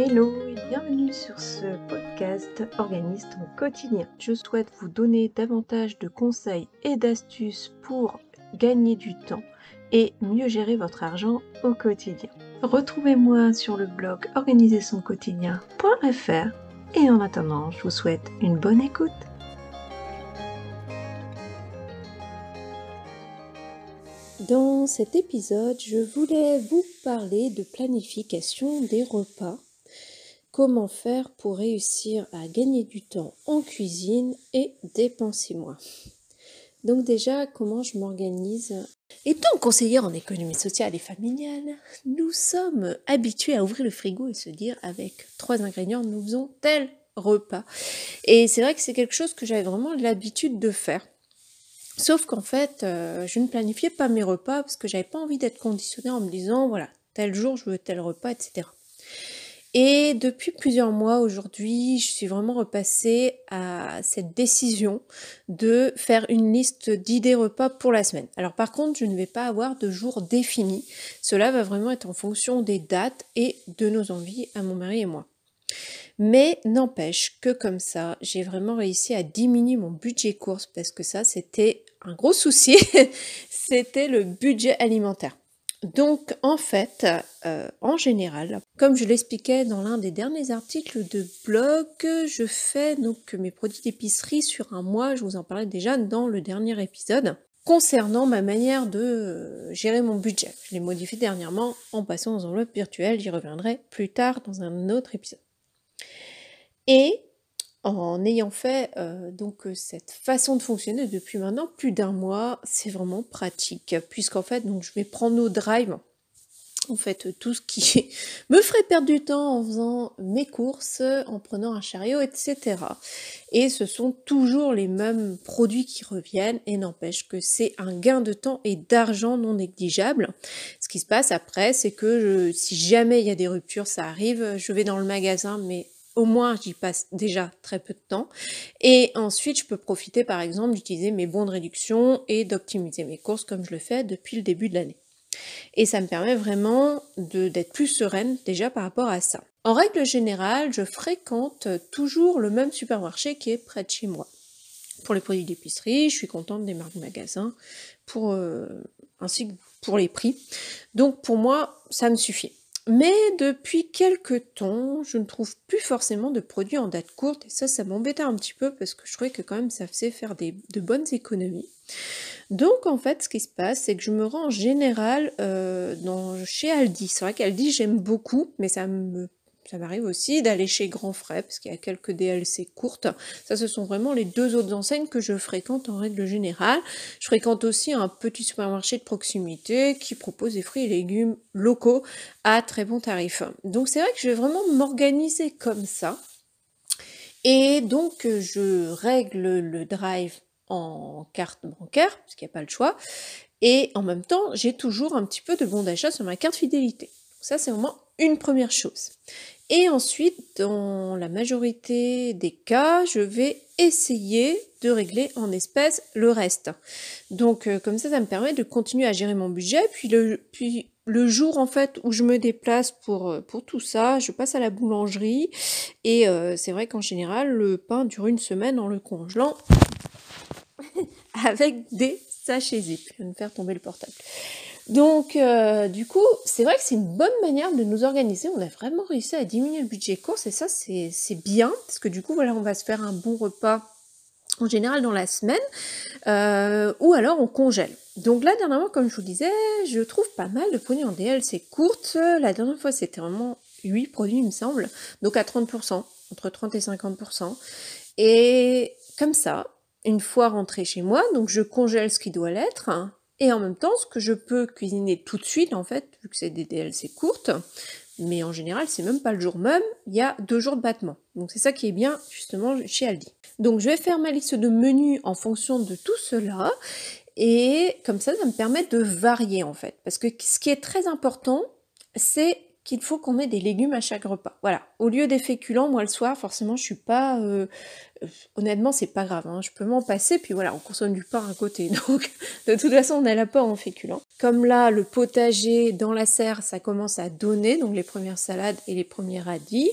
Hello et bienvenue sur ce podcast Organise ton quotidien. Je souhaite vous donner davantage de conseils et d'astuces pour gagner du temps et mieux gérer votre argent au quotidien. Retrouvez-moi sur le blog organisersonquotidien.fr et en attendant, je vous souhaite une bonne écoute. Dans cet épisode, je voulais vous parler de planification des repas. Comment faire pour réussir à gagner du temps en cuisine et dépenser moins. Donc déjà, comment je m'organise? Étant conseillère en économie sociale et familiale, nous sommes habitués à ouvrir le frigo et se dire avec trois ingrédients, nous faisons tel repas. Et c'est vrai que c'est quelque chose que j'avais vraiment l'habitude de faire. Sauf qu'en fait, euh, je ne planifiais pas mes repas parce que j'avais pas envie d'être conditionnée en me disant, voilà, tel jour je veux tel repas, etc. Et depuis plusieurs mois aujourd'hui, je suis vraiment repassée à cette décision de faire une liste d'idées repas pour la semaine. Alors par contre, je ne vais pas avoir de jour défini. Cela va vraiment être en fonction des dates et de nos envies à mon mari et moi. Mais n'empêche que comme ça, j'ai vraiment réussi à diminuer mon budget course parce que ça, c'était un gros souci. c'était le budget alimentaire. Donc en fait, euh, en général, comme je l'expliquais dans l'un des derniers articles de blog, je fais donc mes produits d'épicerie sur un mois, je vous en parlais déjà dans le dernier épisode, concernant ma manière de euh, gérer mon budget. Je l'ai modifié dernièrement en passant aux enveloppes virtuelles, j'y reviendrai plus tard dans un autre épisode. Et en ayant fait euh, donc euh, cette façon de fonctionner depuis maintenant plus d'un mois, c'est vraiment pratique puisqu'en fait donc je vais prendre au drive en fait tout ce qui me ferait perdre du temps en faisant mes courses, en prenant un chariot, etc. Et ce sont toujours les mêmes produits qui reviennent et n'empêche que c'est un gain de temps et d'argent non négligeable. Ce qui se passe après, c'est que si jamais il y a des ruptures, ça arrive, je vais dans le magasin, mais au moins j'y passe déjà très peu de temps. Et ensuite, je peux profiter par exemple d'utiliser mes bons de réduction et d'optimiser mes courses comme je le fais depuis le début de l'année. Et ça me permet vraiment d'être plus sereine déjà par rapport à ça. En règle générale, je fréquente toujours le même supermarché qui est près de chez moi. Pour les produits d'épicerie, je suis contente des marques magasins, pour, euh, ainsi que pour les prix. Donc pour moi, ça me suffit. Mais depuis quelques temps, je ne trouve plus forcément de produits en date courte et ça, ça m'embêtait un petit peu parce que je trouvais que quand même ça faisait faire des, de bonnes économies. Donc en fait, ce qui se passe, c'est que je me rends en général euh, chez Aldi. C'est vrai qu'Aldi, j'aime beaucoup, mais ça me ça m'arrive aussi d'aller chez Grand Frais, parce qu'il y a quelques DLC courtes. Ça, ce sont vraiment les deux autres enseignes que je fréquente en règle générale. Je fréquente aussi un petit supermarché de proximité qui propose des fruits et légumes locaux à très bon tarif. Donc c'est vrai que je vais vraiment m'organiser comme ça. Et donc je règle le drive en carte bancaire, parce qu'il n'y a pas le choix. Et en même temps, j'ai toujours un petit peu de bon d'achat sur ma carte fidélité. ça, c'est vraiment une première chose. Et ensuite, dans la majorité des cas, je vais essayer de régler en espèces le reste. Donc euh, comme ça, ça me permet de continuer à gérer mon budget. Puis le, jour en fait où je me déplace pour, euh, pour tout ça, je passe à la boulangerie. Et euh, c'est vrai qu'en général, le pain dure une semaine en le congelant avec des sachets zip. Je vais me faire tomber le portable. Donc, euh, du coup, c'est vrai que c'est une bonne manière de nous organiser. On a vraiment réussi à diminuer le budget course et ça, c'est bien parce que du coup, voilà, on va se faire un bon repas en général dans la semaine euh, ou alors on congèle. Donc là, dernièrement, comme je vous disais, je trouve pas mal de produits en DLC courtes. La dernière fois, c'était vraiment 8 produits, il me semble, donc à 30%, entre 30 et 50%. Et comme ça, une fois rentré chez moi, donc je congèle ce qui doit l'être, et en même temps, ce que je peux cuisiner tout de suite, en fait, vu que c'est des DLC courtes, mais en général, c'est même pas le jour même, il y a deux jours de battement. Donc c'est ça qui est bien, justement, chez Aldi. Donc je vais faire ma liste de menus en fonction de tout cela, et comme ça, ça me permet de varier, en fait. Parce que ce qui est très important, c'est qu'il faut qu'on ait des légumes à chaque repas. Voilà. Au lieu des féculents, moi le soir, forcément, je suis pas. Euh, euh, honnêtement, c'est pas grave. Hein. Je peux m'en passer. Puis voilà, on consomme du pain à côté. Donc, de toute façon, on a la pas en féculents. Comme là, le potager dans la serre, ça commence à donner. Donc, les premières salades et les premiers radis.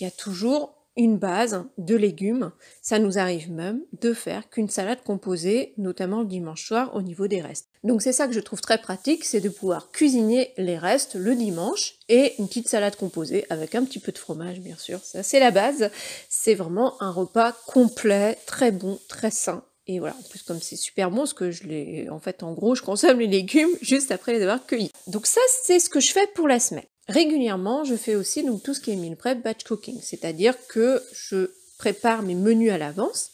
Il y a toujours une base de légumes. Ça nous arrive même de faire qu'une salade composée, notamment le dimanche soir au niveau des restes. Donc c'est ça que je trouve très pratique, c'est de pouvoir cuisiner les restes le dimanche et une petite salade composée avec un petit peu de fromage bien sûr. Ça c'est la base. C'est vraiment un repas complet, très bon, très sain. Et voilà, en plus comme c'est super bon, ce que je les, en fait, en gros, je consomme les légumes juste après les avoir cueillis. Donc ça, c'est ce que je fais pour la semaine. Régulièrement, je fais aussi donc tout ce qui est meal prep batch cooking, c'est-à-dire que je prépare mes menus à l'avance.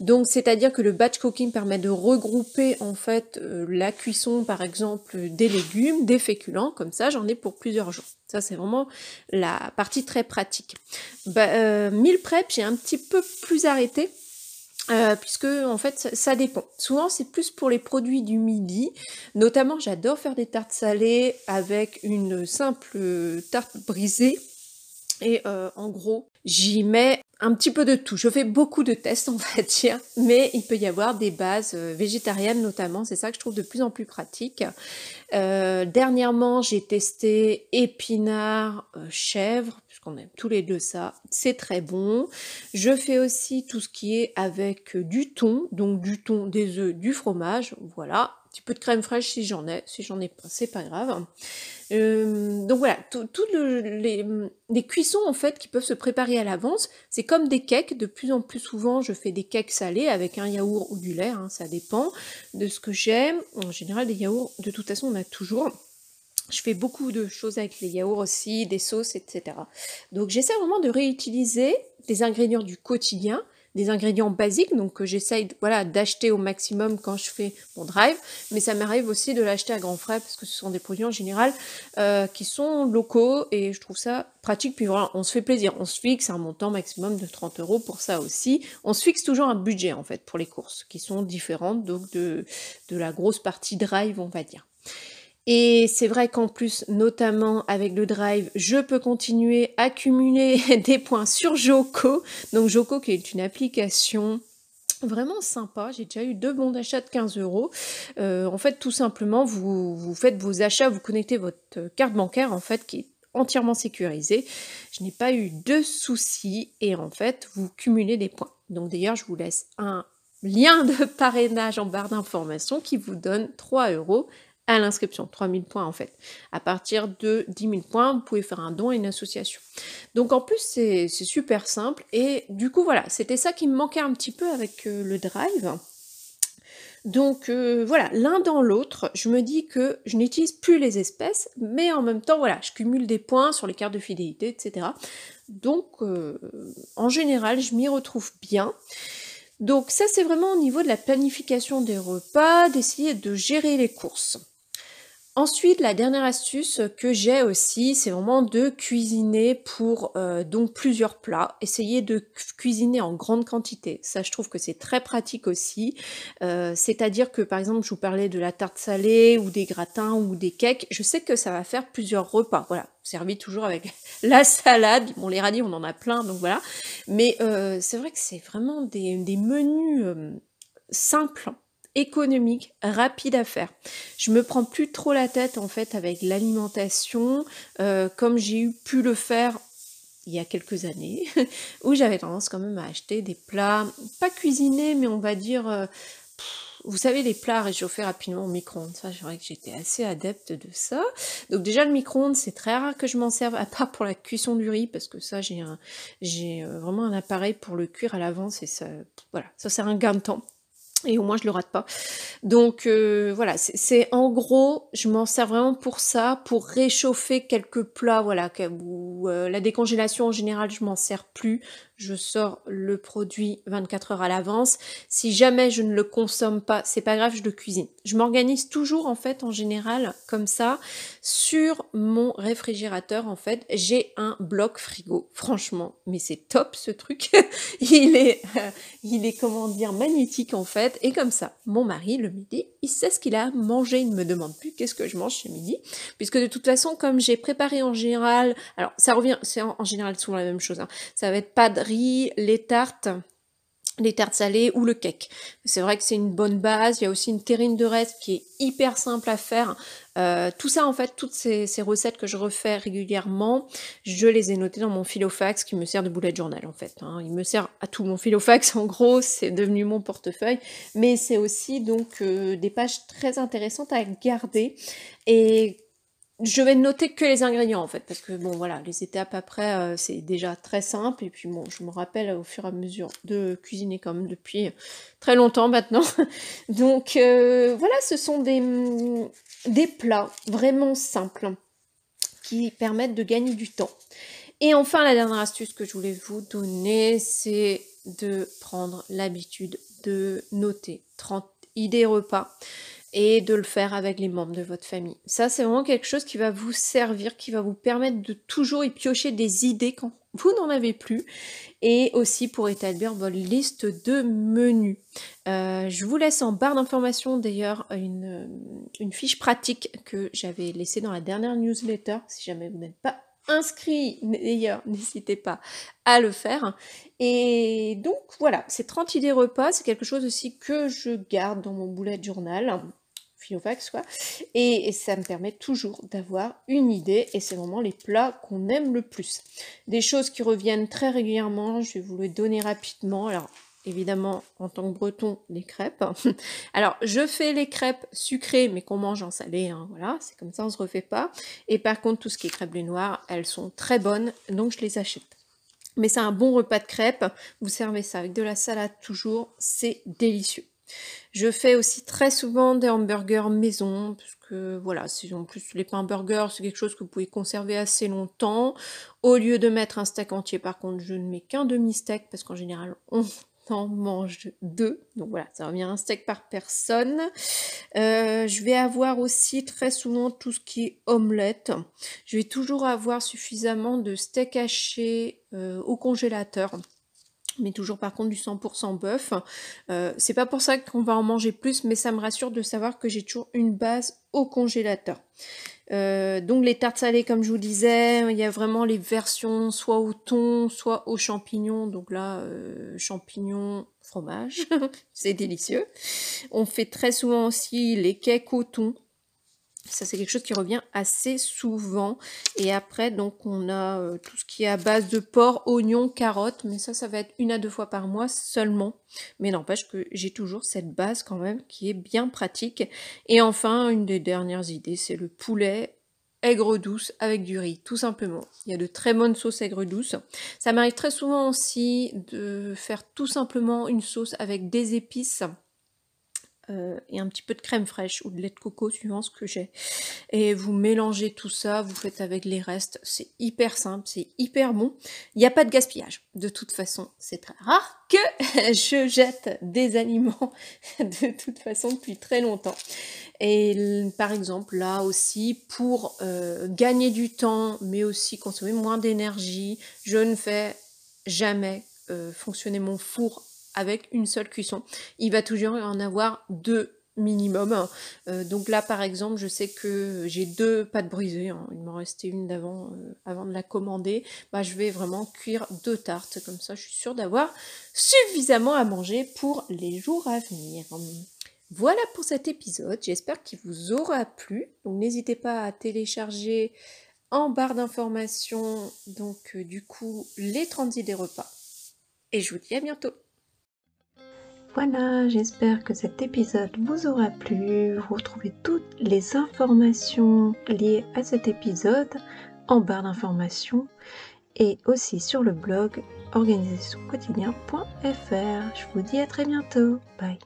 Donc c'est-à-dire que le batch cooking permet de regrouper en fait euh, la cuisson par exemple des légumes, des féculents, comme ça j'en ai pour plusieurs jours. Ça c'est vraiment la partie très pratique. Bah, euh, meal prep j'ai un petit peu plus arrêté euh, puisque en fait ça, dépend. Souvent c'est plus pour les produits du midi. Notamment j'adore faire des tartes salées avec une simple tarte brisée. Et euh, en gros j'y mets un petit peu de tout. Je fais beaucoup de tests on va dire, mais il peut y avoir des bases euh, végétariennes notamment. C'est ça que je trouve de plus en plus pratique. dernièrement j'ai testé épinards, chèvre on aime tous les deux ça, c'est très bon. Je fais aussi tout ce qui est avec du thon, donc du thon, des œufs, du fromage, voilà. Petit peu de crème fraîche si j'en ai, si j'en ai pas, c'est pas grave. Euh, donc voilà, toutes les, cuissons en fait qui peuvent se préparer à l'avance, c'est comme des cakes. De plus en plus souvent, je fais des cakes salés avec un yaourt ou du lait, hein, ça dépend de ce que j'aime. En général, des yaourts, de toute façon, on a toujours. Je fais beaucoup de choses avec les yaourts aussi, des sauces, etc. Donc j'essaie vraiment de réutiliser des ingrédients du quotidien, des ingrédients basiques, donc que j'essaye voilà, d'acheter au maximum quand je fais mon drive, mais ça m'arrive aussi de l'acheter à grands frais parce que ce sont des produits en général euh, qui sont locaux et je trouve ça pratique. Puis voilà, on se fait plaisir, on se fixe un montant maximum de 30 euros pour ça aussi. On se fixe toujours un budget en fait pour les courses qui sont différentes donc de, de la grosse partie drive, on va dire. Et c'est vrai qu'en plus, notamment avec le drive, je peux continuer à cumuler des points sur Joko. Donc Joko qui est une application vraiment sympa. J'ai déjà eu deux bons d'achat de 15 euros. Euh, en fait, tout simplement, vous, vous faites vos achats, vous connectez votre carte bancaire, en fait, qui est entièrement sécurisée. Je n'ai pas eu de soucis et en fait, vous cumulez des points. Donc d'ailleurs, je vous laisse un lien de parrainage en barre d'informations qui vous donne 3 euros à l'inscription, 3000 points en fait. À partir de 10 000 points, vous pouvez faire un don à une association. Donc en plus, c'est super simple. Et du coup, voilà, c'était ça qui me manquait un petit peu avec euh, le drive. Donc euh, voilà, l'un dans l'autre, je me dis que je n'utilise plus les espèces, mais en même temps, voilà, je cumule des points sur les cartes de fidélité, etc. Donc euh, en général, je m'y retrouve bien. Donc ça, c'est vraiment au niveau de la planification des repas, d'essayer de gérer les courses. Ensuite, la dernière astuce que j'ai aussi, c'est vraiment de cuisiner pour euh, donc plusieurs plats. Essayer de cuisiner en grande quantité. Ça, je trouve que c'est très pratique aussi. Euh, c'est-à-dire que, par exemple, je vous parlais de la tarte salée ou des gratins ou des cakes. Je sais que ça va faire plusieurs repas. Voilà, servi toujours avec la salade. Bon, les radis, on en a plein, donc voilà. Mais euh, c'est vrai que c'est vraiment des menus simples économique, rapide à faire. Je me prends plus trop la tête en fait avec l'alimentation, euh, comme j'ai eu pu le faire il y a quelques années, où j'avais tendance quand même à acheter des plats, pas cuisinés, mais on va dire, euh, vous savez, les plats réchauffés rapidement au micro-ondes. Ça, je vrai que j'étais assez adepte de ça. Donc déjà, le micro-ondes, c'est très rare que je m'en serve, à part pour la cuisson du riz, parce que ça, j'ai j'ai euh, vraiment un appareil pour le cuire à l'avance, et ça, voilà, ça c'est un gain de temps et au moins je le rate pas. Donc euh, voilà, c'est en gros, je m'en sers vraiment pour ça, pour réchauffer quelques plats, voilà, où euh, la décongélation en général je m'en sers plus. Je sors le produit 24 heures à l'avance. Si jamais je ne le consomme pas, c'est pas grave, je le cuisine. Je m'organise toujours en fait en général comme ça sur mon réfrigérateur en fait, j'ai un bloc frigo. Franchement, mais c'est top ce truc. il est il est comment dire magnétique en fait et comme ça, mon mari le midi, il sait ce qu'il a mangé, il ne me demande plus qu'est-ce que je mange ce midi puisque de toute façon comme j'ai préparé en général, alors ça revient c'est en, général souvent la même chose hein. Ça va être pas les tartes, les tartes salées ou le cake. C'est vrai que c'est une bonne base. Il y a aussi une terrine de reste qui est hyper simple à faire. Euh, tout ça, en fait, toutes ces, recettes que je refais régulièrement, je les ai notées dans mon filofax qui me sert de bullet journal, en fait. Hein. Il me sert à tout mon filofax, en gros, c'est devenu mon portefeuille. Mais c'est aussi donc euh, des pages très intéressantes à garder. Et je vais noter que les ingrédients en fait, parce que bon voilà, les étapes après euh, c'est déjà très simple, et puis bon, je me rappelle au fur et à mesure de cuisiner comme depuis très longtemps maintenant. Donc euh, voilà, ce sont des, des plats vraiment simples qui permettent de gagner du temps. Et enfin, la dernière astuce que je voulais vous donner, c'est de prendre l'habitude de noter 30 idées repas et de le faire avec les membres de votre famille. Ça, c'est vraiment quelque chose qui va vous servir, qui va vous permettre de toujours y piocher des idées quand vous n'en avez plus, et aussi pour établir votre liste de menus. Euh, je vous laisse en barre d'informations d'ailleurs une, une fiche pratique que j'avais laissée dans la dernière newsletter, si jamais vous n'êtes pas inscrit d'ailleurs, n'hésitez pas à le faire. Et donc voilà, ces 30 idées repas, c'est quelque chose aussi que je garde dans mon bullet journal Filofax quoi. Et, ça me permet toujours d'avoir une idée et c'est vraiment les plats qu'on aime le plus. Des choses qui reviennent très régulièrement, je vais vous les donner rapidement. Alors évidemment en tant que breton les crêpes. Alors je fais les crêpes sucrées mais qu'on mange en salé, hein, voilà, c'est comme ça on se refait pas. Et par contre tout ce qui est crêpes bleu noir, elles sont très bonnes donc je les achète. Mais c'est un bon repas de crêpes, vous servez ça avec de la salade toujours, c'est délicieux. Je fais aussi très souvent des hamburgers maison, parce que voilà, en plus les pains burgers, c'est quelque chose que vous pouvez conserver assez longtemps. Au lieu de mettre un steak entier, par contre, je ne mets qu'un demi-steak, parce qu'en général, on en mange deux. Donc voilà, ça revient à un steak par personne. Euh, je vais avoir aussi très souvent tout ce qui est omelette. Je vais toujours avoir suffisamment de steak haché euh, au congélateur mais toujours par contre du 100% bœuf. Euh, c'est pas pour ça qu'on va en manger plus, mais ça me rassure de savoir que j'ai toujours une base au congélateur. Euh, donc les tartes salées, comme je vous disais, il y a vraiment les versions soit au thon, soit aux champignons. Donc là, euh, champignons, fromage, c'est délicieux. On fait très souvent aussi les cakes au thon. Ça, c'est quelque chose qui revient assez souvent. Et après, donc, on a euh, tout ce qui est à base de porc, oignons, carottes. Mais ça, ça va être une à deux fois par mois seulement. Mais n'empêche que j'ai toujours cette base quand même qui est bien pratique. Et enfin, une des dernières idées, c'est le poulet aigre douce avec du riz, tout simplement. Il y a de très bonnes sauces aigre douce. Ça m'arrive très souvent aussi de faire tout simplement une sauce avec des épices euh, et un petit peu de crème fraîche ou de lait de coco suivant ce que j'ai. Et vous mélangez tout ça, vous faites avec les restes, c'est hyper simple, c'est hyper bon. Il n'y a pas de gaspillage. De toute façon, c'est très rare que je jette des aliments de toute façon depuis très longtemps. Et par exemple, là aussi, pour euh, gagner du temps, mais aussi consommer moins d'énergie, je ne fais jamais euh, fonctionner mon four avec une seule cuisson. Il va toujours en avoir deux minimum. Euh, donc là, par exemple, je sais que j'ai deux pâtes brisées. Hein. Il m'en restait une d'avant, euh, avant de la commander. Bah, je vais vraiment cuire deux tartes. Comme ça, je suis sûre d'avoir suffisamment à manger pour les jours à venir. Voilà pour cet épisode. J'espère qu'il vous aura plu. Donc n'hésitez pas à télécharger en barre d'informations donc euh, du coup les 30 idées repas. Et je vous dis à bientôt. Voilà, j'espère que cet épisode vous aura plu. Vous retrouvez toutes les informations liées à cet épisode en barre d'informations et aussi sur le blog organisationquotidien.fr. Je vous dis à très bientôt. Bye.